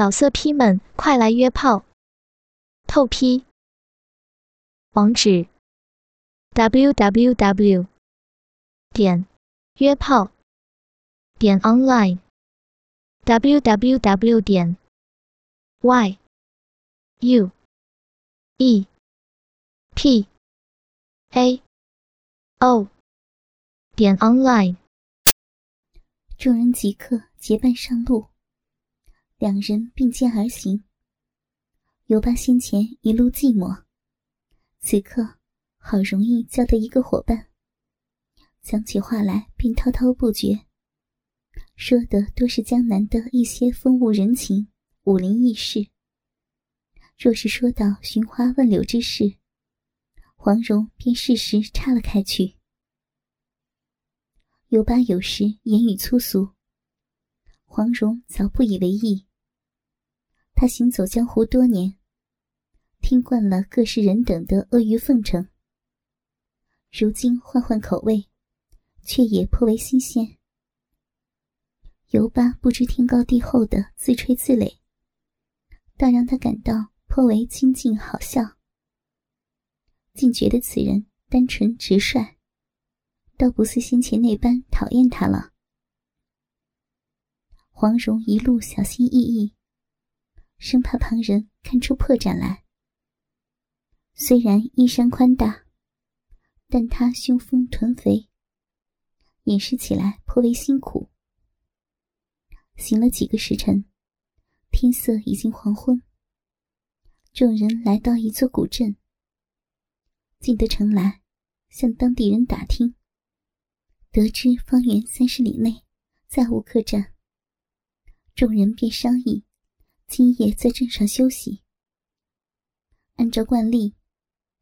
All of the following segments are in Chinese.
老色批们，快来约炮！透批。网址：w w w 点约炮点 online w w w 点 y u e p a o 点 online。众人即刻结伴上路。两人并肩而行。尤巴先前一路寂寞，此刻好容易交到一个伙伴，讲起话来便滔滔不绝，说的多是江南的一些风物人情、武林轶事。若是说到寻花问柳之事，黄蓉便适时插了开去。尤巴有时言语粗俗，黄蓉早不以为意。他行走江湖多年，听惯了各式人等的阿谀奉承，如今换换口味，却也颇为新鲜。尤巴不知天高地厚的自吹自擂，倒让他感到颇为亲近好笑，竟觉得此人单纯直率，倒不似先前那般讨厌他了。黄蓉一路小心翼翼。生怕旁人看出破绽来。虽然衣衫宽大，但他胸丰臀肥，掩饰起来颇为辛苦。行了几个时辰，天色已经黄昏。众人来到一座古镇，进得城来，向当地人打听，得知方圆三十里内再无客栈。众人便商议。今夜在镇上休息。按照惯例，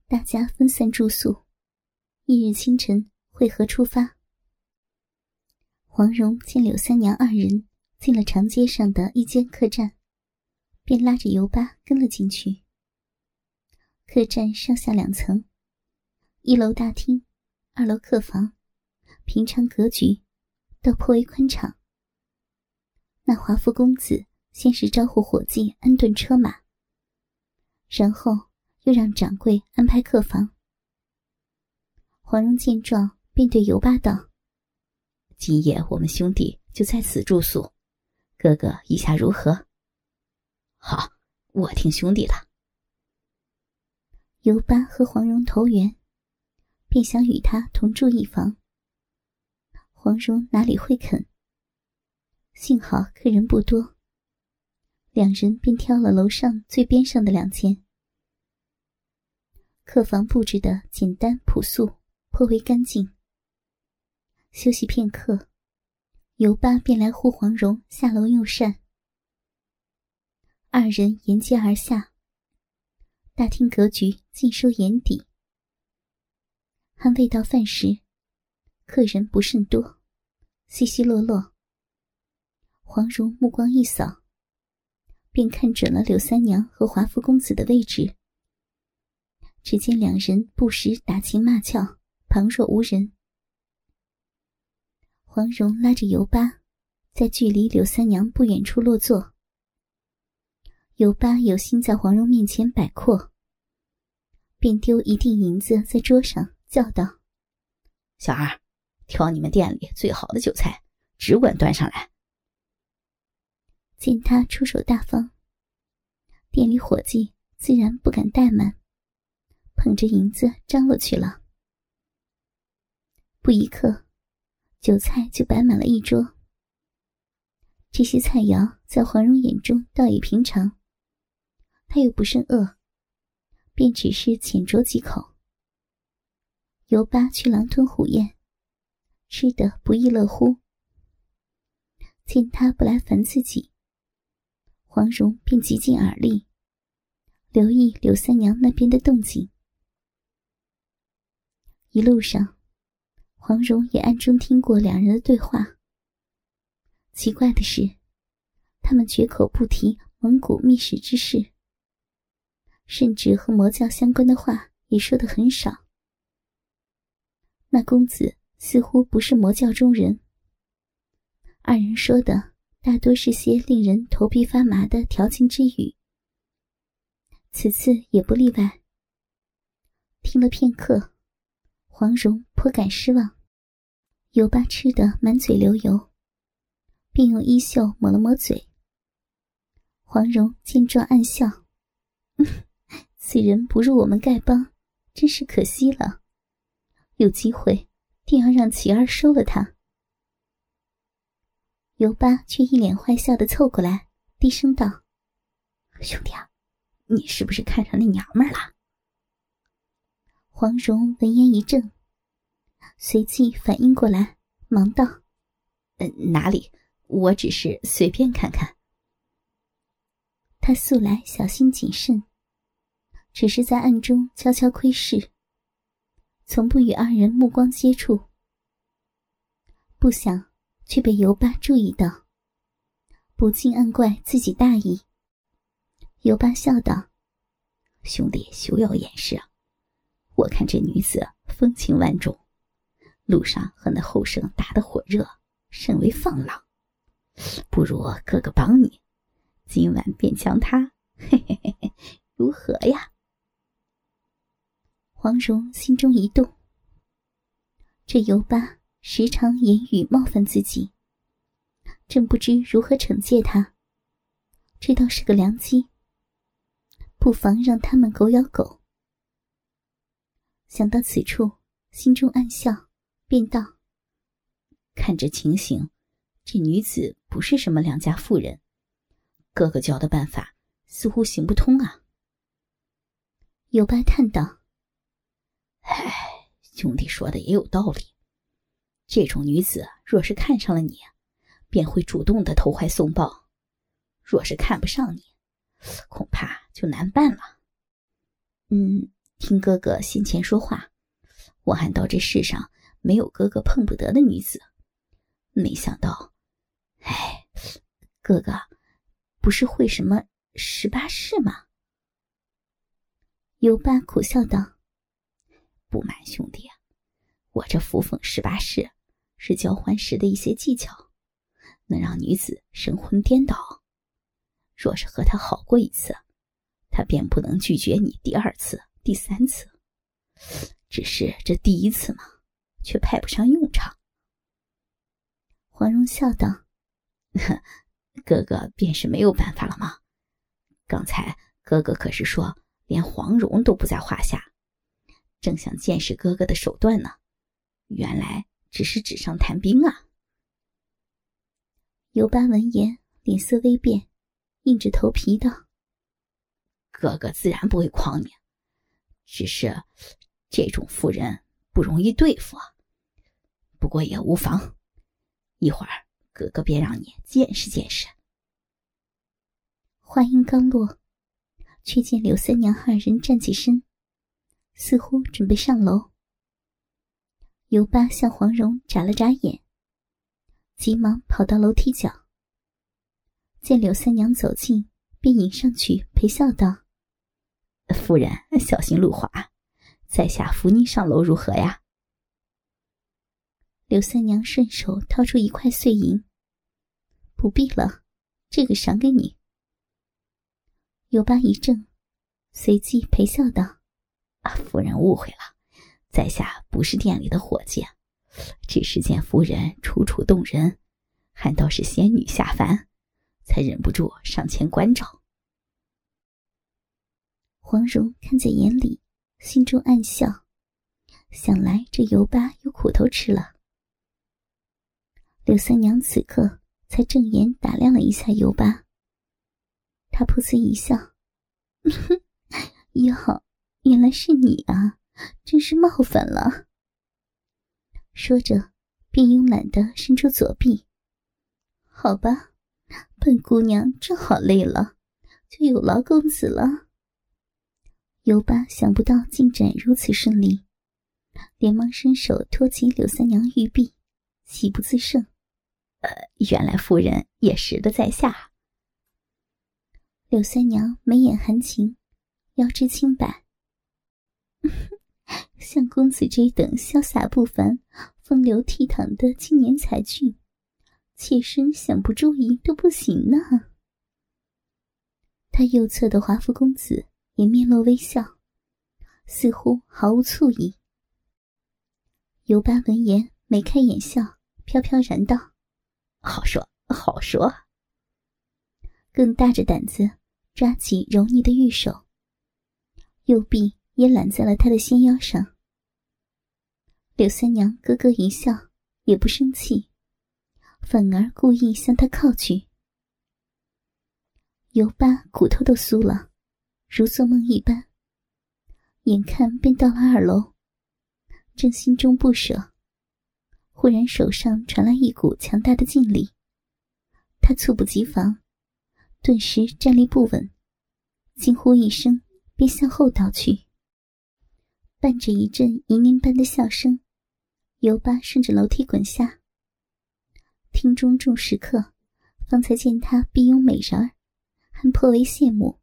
大家分散住宿，翌日清晨会合出发。黄蓉见柳三娘二人进了长街上的一间客栈，便拉着尤巴跟了进去。客栈上下两层，一楼大厅，二楼客房，平常格局，倒颇为宽敞。那华夫公子。先是招呼伙计安顿车马，然后又让掌柜安排客房。黄蓉见状，便对尤巴道：“今夜我们兄弟就在此住宿，哥哥意下如何？”“好，我听兄弟的。”尤巴和黄蓉投缘，便想与他同住一房。黄蓉哪里会肯？幸好客人不多。两人便挑了楼上最边上的两间客房，布置的简单朴素，颇为干净。休息片刻，尤巴便来呼黄蓉下楼用膳。二人沿街而下，大厅格局尽收眼底。还未到饭时，客人不甚多，稀稀落落。黄蓉目光一扫。便看准了柳三娘和华夫公子的位置。只见两人不时打情骂俏，旁若无人。黄蓉拉着尤巴，在距离柳三娘不远处落座。尤巴有心在黄蓉面前摆阔，便丢一锭银子在桌上，叫道：“小二，挑你们店里最好的酒菜，只管端上来。”见他出手大方，店里伙计自然不敢怠慢，捧着银子张罗去了。不一刻，酒菜就摆满了一桌。这些菜肴在黄蓉眼中倒也平常，他又不甚饿，便只是浅酌几口。尤巴却狼吞虎咽，吃得不亦乐乎。见他不来烦自己。黄蓉便极尽耳力，留意柳三娘那边的动静。一路上，黄蓉也暗中听过两人的对话。奇怪的是，他们绝口不提蒙古秘史之事，甚至和魔教相关的话也说得很少。那公子似乎不是魔教中人，二人说的大多是些令人头皮发麻的调情之语，此次也不例外。听了片刻，黄蓉颇感失望，油巴吃得满嘴流油，便用衣袖抹了抹嘴。黄蓉见状暗笑：“ 此人不入我们丐帮，真是可惜了。有机会，定要让琪儿收了他。”尤巴却一脸坏笑的凑过来，低声道：“兄弟啊，你是不是看上那娘们了？”黄蓉闻言一怔，随即反应过来，忙道：“嗯，哪里？我只是随便看看。”他素来小心谨慎，只是在暗中悄悄窥视，从不与二人目光接触。不想。却被尤巴注意到，不禁暗怪自己大意。尤巴笑道：“兄弟休要掩饰！我看这女子风情万种，路上和那后生打得火热，甚为放浪。不如哥哥帮你，今晚便将她，嘿嘿嘿嘿，如何呀？”黄蓉心中一动，这尤巴。时常言语冒犯自己，正不知如何惩戒他。这倒是个良机，不妨让他们狗咬狗。想到此处，心中暗笑，便道：“看这情形，这女子不是什么良家妇人，哥哥教的办法似乎行不通啊。”尤巴叹道：“唉，兄弟说的也有道理。”这种女子若是看上了你，便会主动的投怀送抱；若是看不上你，恐怕就难办了。嗯，听哥哥先前说话，我还道这世上没有哥哥碰不得的女子，没想到，哎，哥哥不是会什么十八式吗？尤巴苦笑道：“不瞒兄弟，我这扶风十八式。”是交欢时的一些技巧，能让女子神魂颠倒。若是和他好过一次，他便不能拒绝你第二次、第三次。只是这第一次嘛，却派不上用场。黄蓉笑道：“ 哥哥便是没有办法了吗？刚才哥哥可是说连黄蓉都不在话下，正想见识哥哥的手段呢。原来……”只是纸上谈兵啊！尤巴闻言，脸色微变，硬着头皮道：“哥哥自然不会诓你，只是这种妇人不容易对付啊。不过也无妨，一会儿哥哥便让你见识见识。”话音刚落，却见柳三娘二人站起身，似乎准备上楼。尤巴向黄蓉眨了眨眼，急忙跑到楼梯角，见柳三娘走近，便迎上去陪笑道：“夫人小心路滑，在下扶您上楼如何呀？”柳三娘顺手掏出一块碎银：“不必了，这个赏给你。”尤巴一怔，随即陪笑道：“啊，夫人误会了。”在下不是店里的伙计，只是见夫人楚楚动人，还倒是仙女下凡，才忍不住上前关照。黄蓉看在眼里，心中暗笑，想来这尤巴有苦头吃了。柳三娘此刻才正眼打量了一下尤巴，她噗呲一笑：“ 哟，原来是你啊！”真是冒犯了。说着，便慵懒的伸出左臂。好吧，本姑娘正好累了，就有劳公子了。尤巴想不到进展如此顺利，连忙伸手托起柳三娘玉臂，喜不自胜。呃，原来夫人也识得在下。柳三娘眉眼含情，腰肢轻摆。像公子这等潇洒不凡、风流倜傥的青年才俊，妾身想不注意都不行呢。他右侧的华服公子也面露微笑，似乎毫无醋意。尤巴闻言眉开眼笑，飘飘然道：“好说好说。”更大着胆子抓起柔腻的玉手，右臂也揽在了他的纤腰上。柳三娘咯咯一笑，也不生气，反而故意向他靠去。尤巴骨头都酥了，如做梦一般。眼看便到了二楼，正心中不舍，忽然手上传来一股强大的劲力，他猝不及防，顿时站立不稳，惊呼一声，便向后倒去。伴着一阵银铃般的笑声，尤巴顺着楼梯滚下。厅中众食客方才见他碧拥美人儿。还颇为羡慕。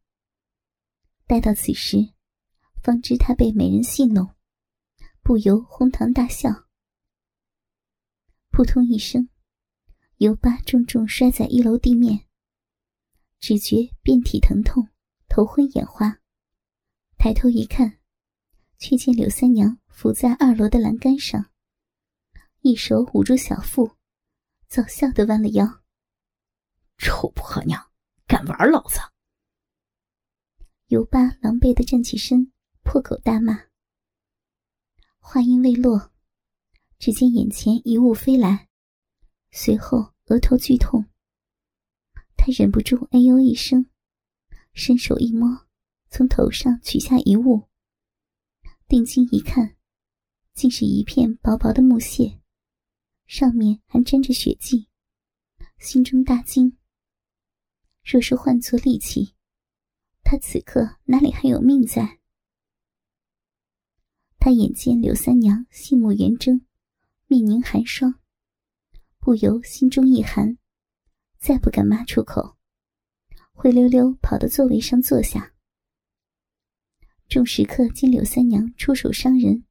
待到此时，方知他被美人戏弄，不由哄堂大笑。扑通一声，尤巴重重摔在一楼地面，只觉遍体疼痛，头昏眼花。抬头一看，却见柳三娘伏在二楼的栏杆上，一手捂住小腹，早笑的弯了腰。臭婆娘！敢玩老子！尤巴狼狈的站起身，破口大骂。话音未落，只见眼前一物飞来，随后额头剧痛。他忍不住哎呦一声，伸手一摸，从头上取下一物，定睛一看，竟是一片薄薄的木屑，上面还沾着血迹，心中大惊。若是换作利器，他此刻哪里还有命在？他眼见柳三娘杏目圆睁，面凝寒霜，不由心中一寒，再不敢骂出口，灰溜溜跑到座位上坐下。众食客见柳三娘出手伤人，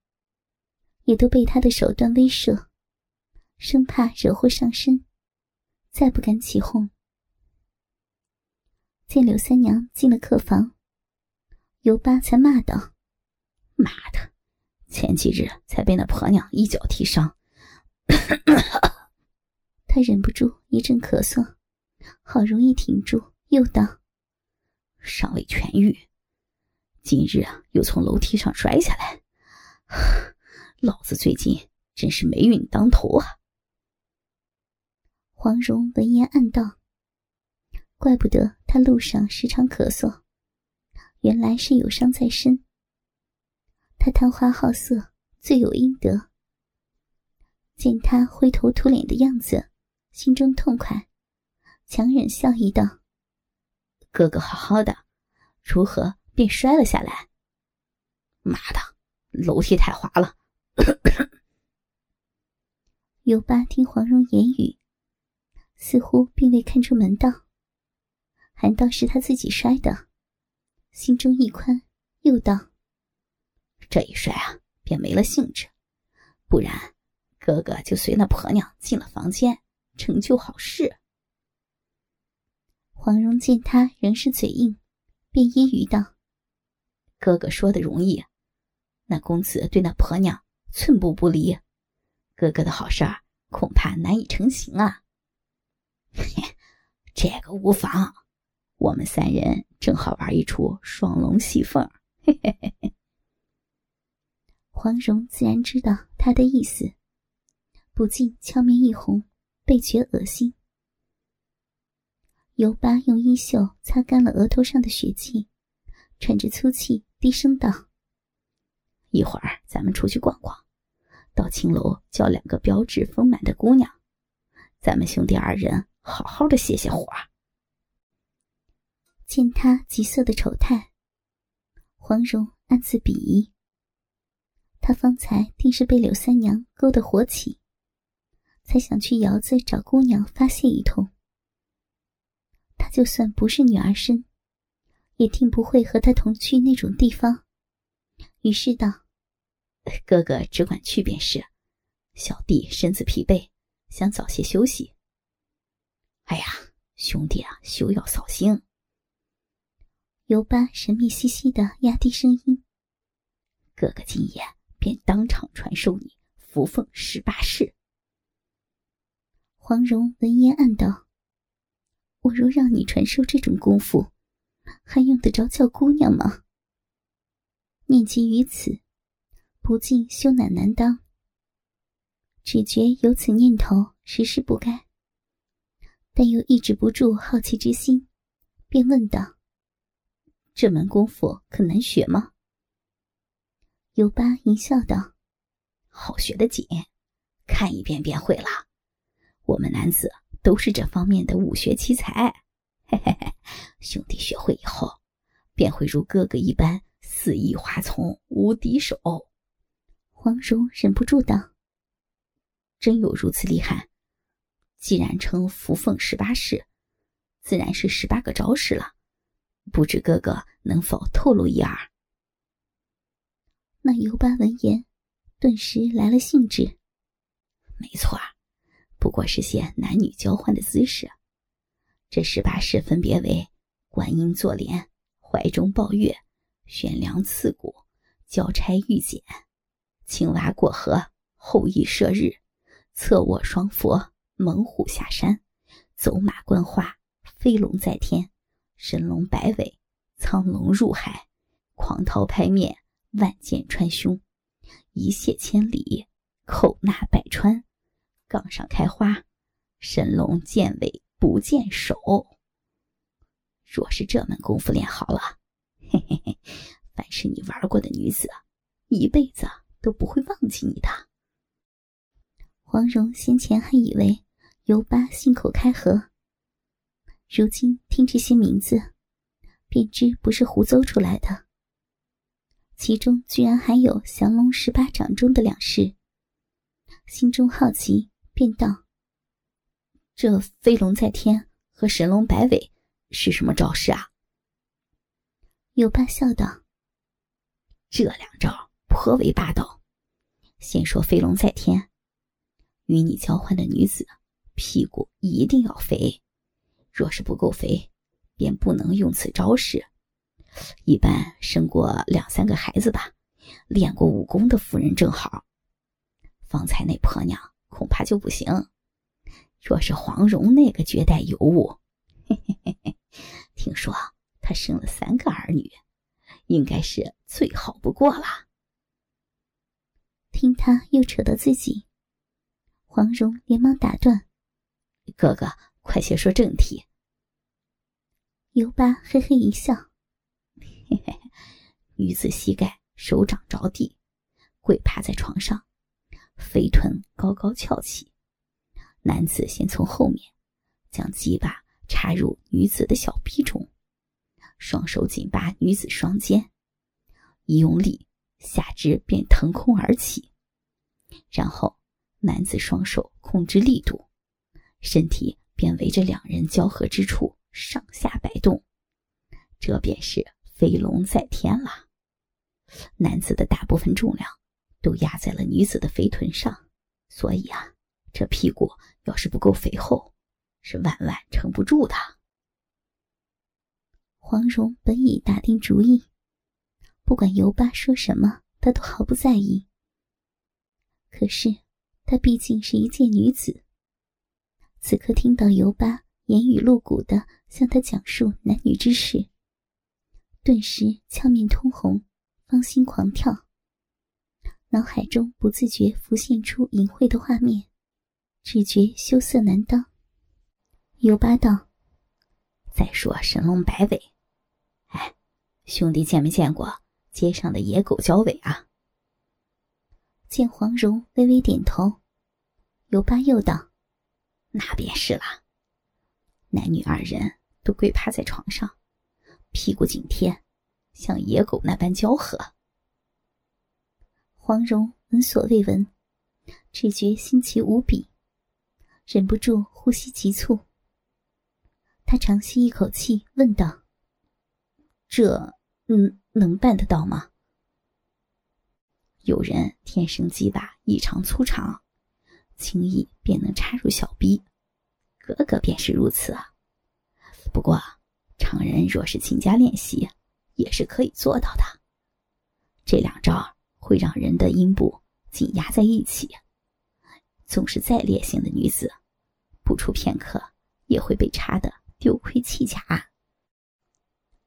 也都被他的手段威慑，生怕惹祸上身，再不敢起哄。见柳三娘进了客房，尤巴才骂道：“妈的，前几日才被那婆娘一脚踢伤。”他忍不住一阵咳嗽，好容易挺住，又道：“尚未痊愈，今日啊又从楼梯上摔下来，老子最近真是霉运当头啊！”黄蓉闻言暗道。怪不得他路上时常咳嗽，原来是有伤在身。他贪花好色，罪有应得。见他灰头土脸的样子，心中痛快，强忍笑意道：“哥哥好好的，如何便摔了下来？妈的，楼梯太滑了。”尤巴听黄蓉言语，似乎并未看出门道。还道是他自己摔的，心中一宽，又道：“这一摔啊，便没了兴致。不然，哥哥就随那婆娘进了房间，成就好事。”黄蓉见他仍是嘴硬，便揶揄道：“哥哥说的容易，那公子对那婆娘寸步不离，哥哥的好事儿恐怕难以成行啊。”嘿这个无妨。我们三人正好玩一出双龙戏凤，嘿嘿嘿嘿。黄蓉自然知道他的意思，不禁俏面一红，倍觉恶心。尤巴用衣袖擦干了额头上的血迹，喘着粗气，低声道：“一会儿咱们出去逛逛，到青楼叫两个标致丰满的姑娘，咱们兄弟二人好好的歇歇火。”见他急色的丑态，黄蓉暗自鄙夷。他方才定是被柳三娘勾得火起，才想去窑子找姑娘发泄一通。他就算不是女儿身，也定不会和他同去那种地方。于是道：“哥哥只管去便是，小弟身子疲惫，想早些休息。”哎呀，兄弟啊，休要扫兴。尤巴神秘兮兮的压低声音：“哥哥今夜便当场传授你扶凤十八式。”黄蓉闻言暗道：“我若让你传授这种功夫，还用得着叫姑娘吗？”念及于此，不禁羞赧难当，只觉有此念头实是不该，但又抑制不住好奇之心，便问道。这门功夫可难学吗？尤巴一笑道：“好学的紧，看一遍便会了。我们男子都是这方面的武学奇才。嘿嘿嘿，兄弟学会以后，便会如哥哥一般肆意花丛，无敌手。”黄蓉忍不住道：“真有如此厉害？既然称扶凤十八式，自然是十八个招式了。”不知哥哥能否透露一二？那尤巴闻言，顿时来了兴致。没错，不过是些男女交换的姿势。这十八式分别为：观音坐莲、怀中抱月、悬梁刺股、交差玉简、青蛙过河、后羿射日、侧卧双佛、猛虎下山、走马观花、飞龙在天。神龙摆尾，苍龙入海，狂涛拍面，万箭穿胸，一泻千里，口纳百川，杠上开花，神龙见尾不见手。若是这门功夫练好了，嘿嘿嘿，凡是你玩过的女子，一辈子都不会忘记你的。黄蓉先前还以为尤巴信口开河。如今听这些名字，便知不是胡诌出来的。其中居然还有降龙十八掌中的两式，心中好奇，便道：“这飞龙在天和神龙摆尾是什么招式啊？”有巴笑道：“这两招颇为霸道。先说飞龙在天，与你交换的女子屁股一定要肥。”若是不够肥，便不能用此招式。一般生过两三个孩子吧，练过武功的妇人正好。方才那婆娘恐怕就不行。若是黄蓉那个绝代尤物，嘿嘿嘿嘿，听说她生了三个儿女，应该是最好不过了。听他又扯到自己，黄蓉连忙打断：“哥哥。”快些说正题。尤巴嘿嘿一笑，嘿嘿，女子膝盖手掌着地，跪趴在床上，肥臀高高翘起。男子先从后面将鸡巴插入女子的小臂中，双手紧扒女子双肩，一用力，下肢便腾空而起。然后，男子双手控制力度，身体。便围着两人交合之处上下摆动，这便是飞龙在天了。男子的大部分重量都压在了女子的肥臀上，所以啊，这屁股要是不够肥厚，是万万撑不住的。黄蓉本已打定主意，不管尤巴说什么，她都毫不在意。可是，她毕竟是一介女子。此刻听到尤巴言语露骨的向他讲述男女之事，顿时俏面通红，芳心狂跳，脑海中不自觉浮现出淫秽的画面，只觉羞涩难当。尤巴道：“再说神龙摆尾，哎，兄弟见没见过街上的野狗交尾啊？”见黄蓉微微点头，尤巴又道。那便是了。男女二人都跪趴在床上，屁股紧贴，像野狗那般交合。黄蓉闻所未闻，只觉新奇无比，忍不住呼吸急促。他长吸一口气，问道：“这，嗯，能办得到吗？”有人天生鸡巴异常粗长。轻易便能插入小逼，哥哥便是如此啊。不过，常人若是勤加练习，也是可以做到的。这两招会让人的阴部紧压在一起，纵是再烈性的女子，不出片刻也会被插得丢盔弃甲。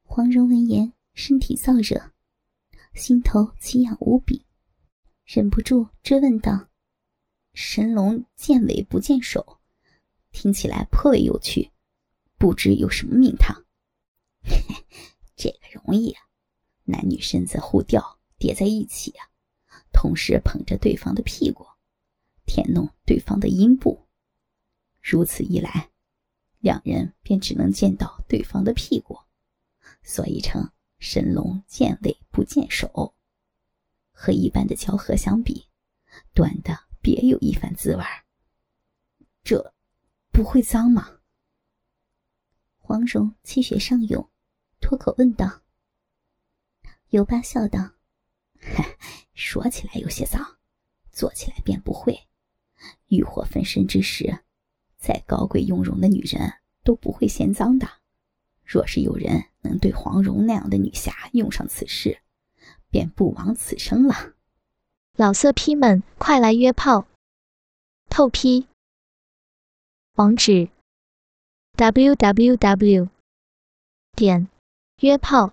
黄蓉闻言，身体燥热，心头奇痒无比，忍不住追问道：“神龙见尾不见首，听起来颇为有趣。”不知有什么名堂？这个容易啊，男女身子互吊叠在一起啊，同时捧着对方的屁股，舔弄对方的阴部。如此一来，两人便只能见到对方的屁股，所以称神龙见尾不见首。和一般的交合相比，短的别有一番滋味这不会脏吗？黄蓉气血上涌，脱口问道：“尤巴笑道，说起来有些脏，做起来便不会。欲火焚身之时，再高贵雍容的女人都不会嫌脏的。若是有人能对黄蓉那样的女侠用上此事，便不枉此生了。老色批们，快来约炮！透批。网址。www. 点约炮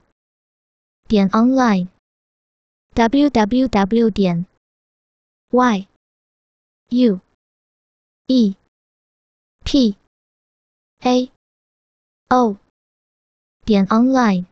点 online www. 点 y u e p a o 点 online